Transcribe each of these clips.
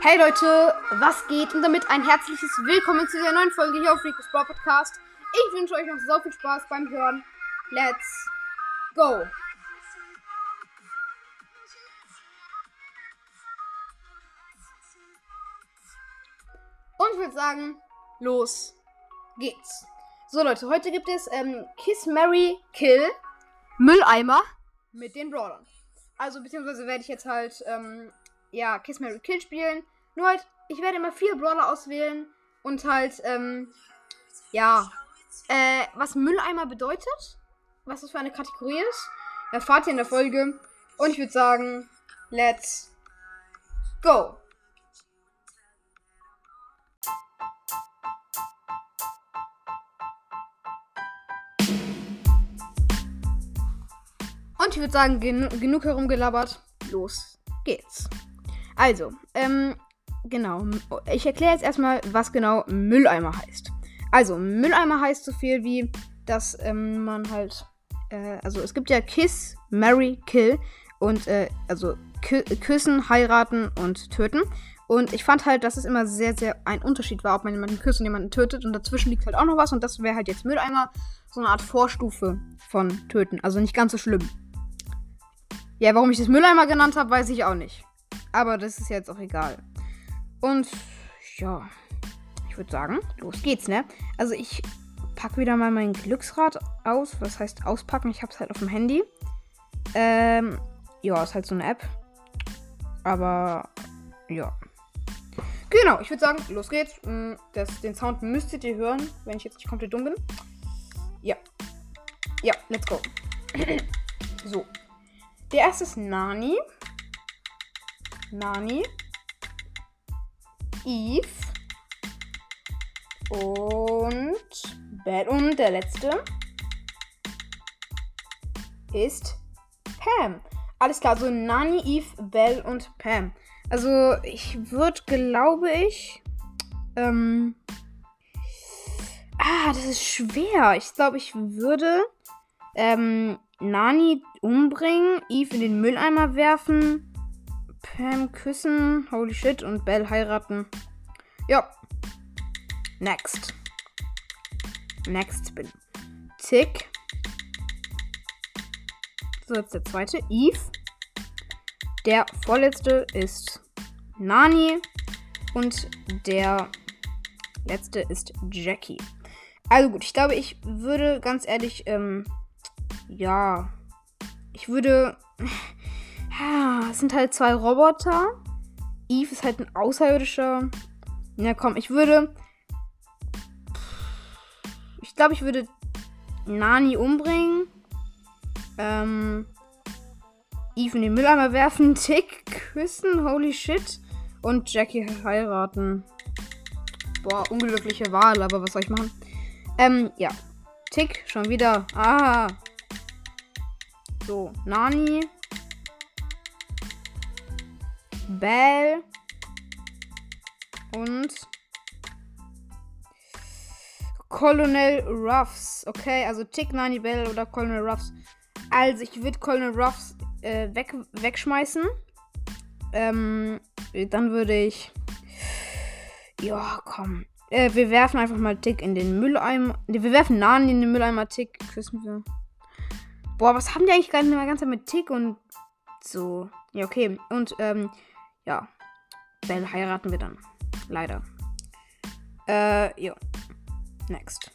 Hey Leute, was geht? Und damit ein herzliches Willkommen zu dieser neuen Folge hier auf Rico's Brawl Podcast. Ich wünsche euch noch so viel Spaß beim Hören. Let's go! Und ich würde sagen, los geht's. So Leute, heute gibt es ähm, Kiss, Mary, Kill, Mülleimer mit den Brawlern. Also beziehungsweise werde ich jetzt halt ähm, ja, Kiss Mary Kill spielen. Nur halt, ich werde immer vier Brawler auswählen und halt, ähm, ja, äh, was Mülleimer bedeutet, was das für eine Kategorie ist, erfahrt ihr in der Folge. Und ich würde sagen, let's go. Und ich würde sagen, gen genug herumgelabert. Los geht's. Also, ähm, genau. Ich erkläre jetzt erstmal, was genau Mülleimer heißt. Also, Mülleimer heißt so viel wie, dass ähm, man halt. Äh, also, es gibt ja Kiss, Marry, Kill. Und, äh, also, kü küssen, heiraten und töten. Und ich fand halt, dass es immer sehr, sehr ein Unterschied war, ob man jemanden küsst und jemanden tötet. Und dazwischen liegt halt auch noch was. Und das wäre halt jetzt Mülleimer so eine Art Vorstufe von töten. Also nicht ganz so schlimm. Ja, warum ich das Mülleimer genannt habe, weiß ich auch nicht. Aber das ist jetzt auch egal. Und ja, ich würde sagen, los geht's, ne? Also ich packe wieder mal mein Glücksrad aus. Was heißt auspacken? Ich habe es halt auf dem Handy. Ähm, ja, ist halt so eine App. Aber ja. Genau, ich würde sagen, los geht's. Mm, das, den Sound müsstet ihr hören, wenn ich jetzt nicht komplett dumm bin. Ja. Ja, let's go. so. Der erste ist Nani. Nani, Eve und Bell. Und der letzte ist Pam. Alles klar, so Nani, Eve, Bell und Pam. Also ich würde, glaube ich, ähm, ah, das ist schwer. Ich glaube, ich würde ähm, Nani umbringen, Eve in den Mülleimer werfen Pam küssen, holy shit, und Belle heiraten. Ja. Next. Next bin Tick. So, jetzt der zweite. Eve. Der vorletzte ist Nani. Und der letzte ist Jackie. Also gut, ich glaube, ich würde ganz ehrlich, ähm, ja, ich würde, ja, es sind halt zwei Roboter. Eve ist halt ein Außerirdischer. Ja, komm, ich würde. Ich glaube, ich würde Nani umbringen. Ähm. Eve in den Mülleimer werfen. Tick küssen. Holy shit. Und Jackie heiraten. Boah, unglückliche Wahl, aber was soll ich machen? Ähm, ja. Tick, schon wieder. Ah. So, Nani. Bell und Colonel Ruffs. Okay, also Tick, Nani Bell oder Colonel Ruffs. Also ich würde Colonel Ruffs äh, weg, wegschmeißen. Ähm, dann würde ich. Ja, komm. Äh, wir werfen einfach mal Tick in den Mülleimer. Wir werfen Nani in den Mülleimer. Tick küssen wir. Boah, was haben die eigentlich gerade die ganze Zeit mit Tick und so? Ja, okay. Und, ähm, ja. Bell heiraten wir dann. Leider. Äh, ja. Next.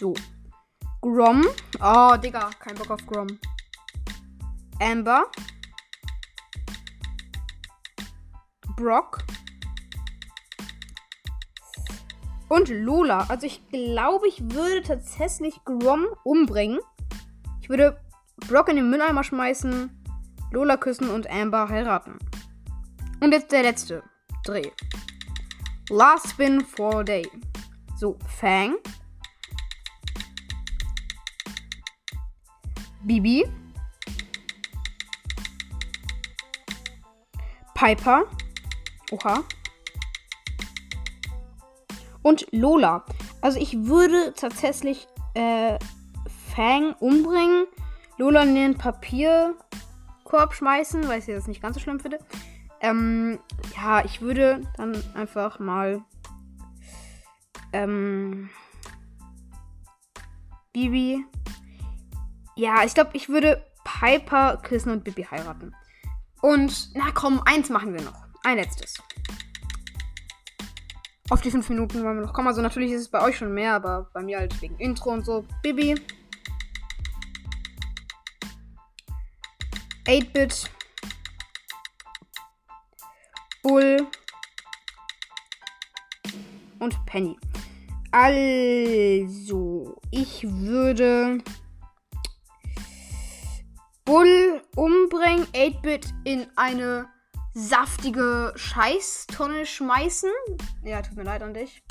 So. Grom. Oh, Digga. Kein Bock auf Grom. Amber. Brock. Und Lola. Also ich glaube, ich würde tatsächlich Grom umbringen. Ich würde Brock in den Mülleimer schmeißen. Lola küssen und Amber heiraten. Und jetzt der letzte Dreh. Last Spin for Day. So, Fang. Bibi. Piper. Oha. Und Lola. Also ich würde tatsächlich äh, Fang umbringen. Lola in Papier Korb schmeißen, weil ich das nicht ganz so schlimm finde. Ähm, ja, ich würde dann einfach mal. Ähm. Bibi. Ja, ich glaube, ich würde Piper küssen und Bibi heiraten. Und, na komm, eins machen wir noch. Ein letztes. Auf die fünf Minuten wollen wir noch kommen. Also natürlich ist es bei euch schon mehr, aber bei mir halt wegen Intro und so. Bibi. 8-Bit. Bull. Und Penny. Also, ich würde Bull umbringen, 8-Bit in eine saftige Scheißtonne schmeißen. Ja, tut mir leid an dich.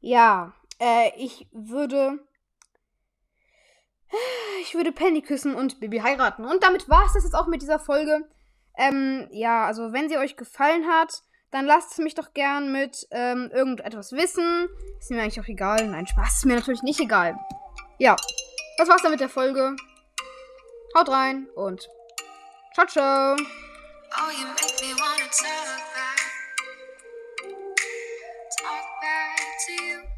Ja, äh, ich würde. Ich würde Penny küssen und Bibi heiraten. Und damit war es das jetzt auch mit dieser Folge. Ähm, ja, also wenn sie euch gefallen hat, dann lasst es mich doch gern mit ähm, irgendetwas wissen. Ist mir eigentlich auch egal. Nein, Spaß ist mir natürlich nicht egal. Ja, das war's dann mit der Folge. Haut rein und ciao, ciao. Oh, you make me wanna talk back. Talk back to you.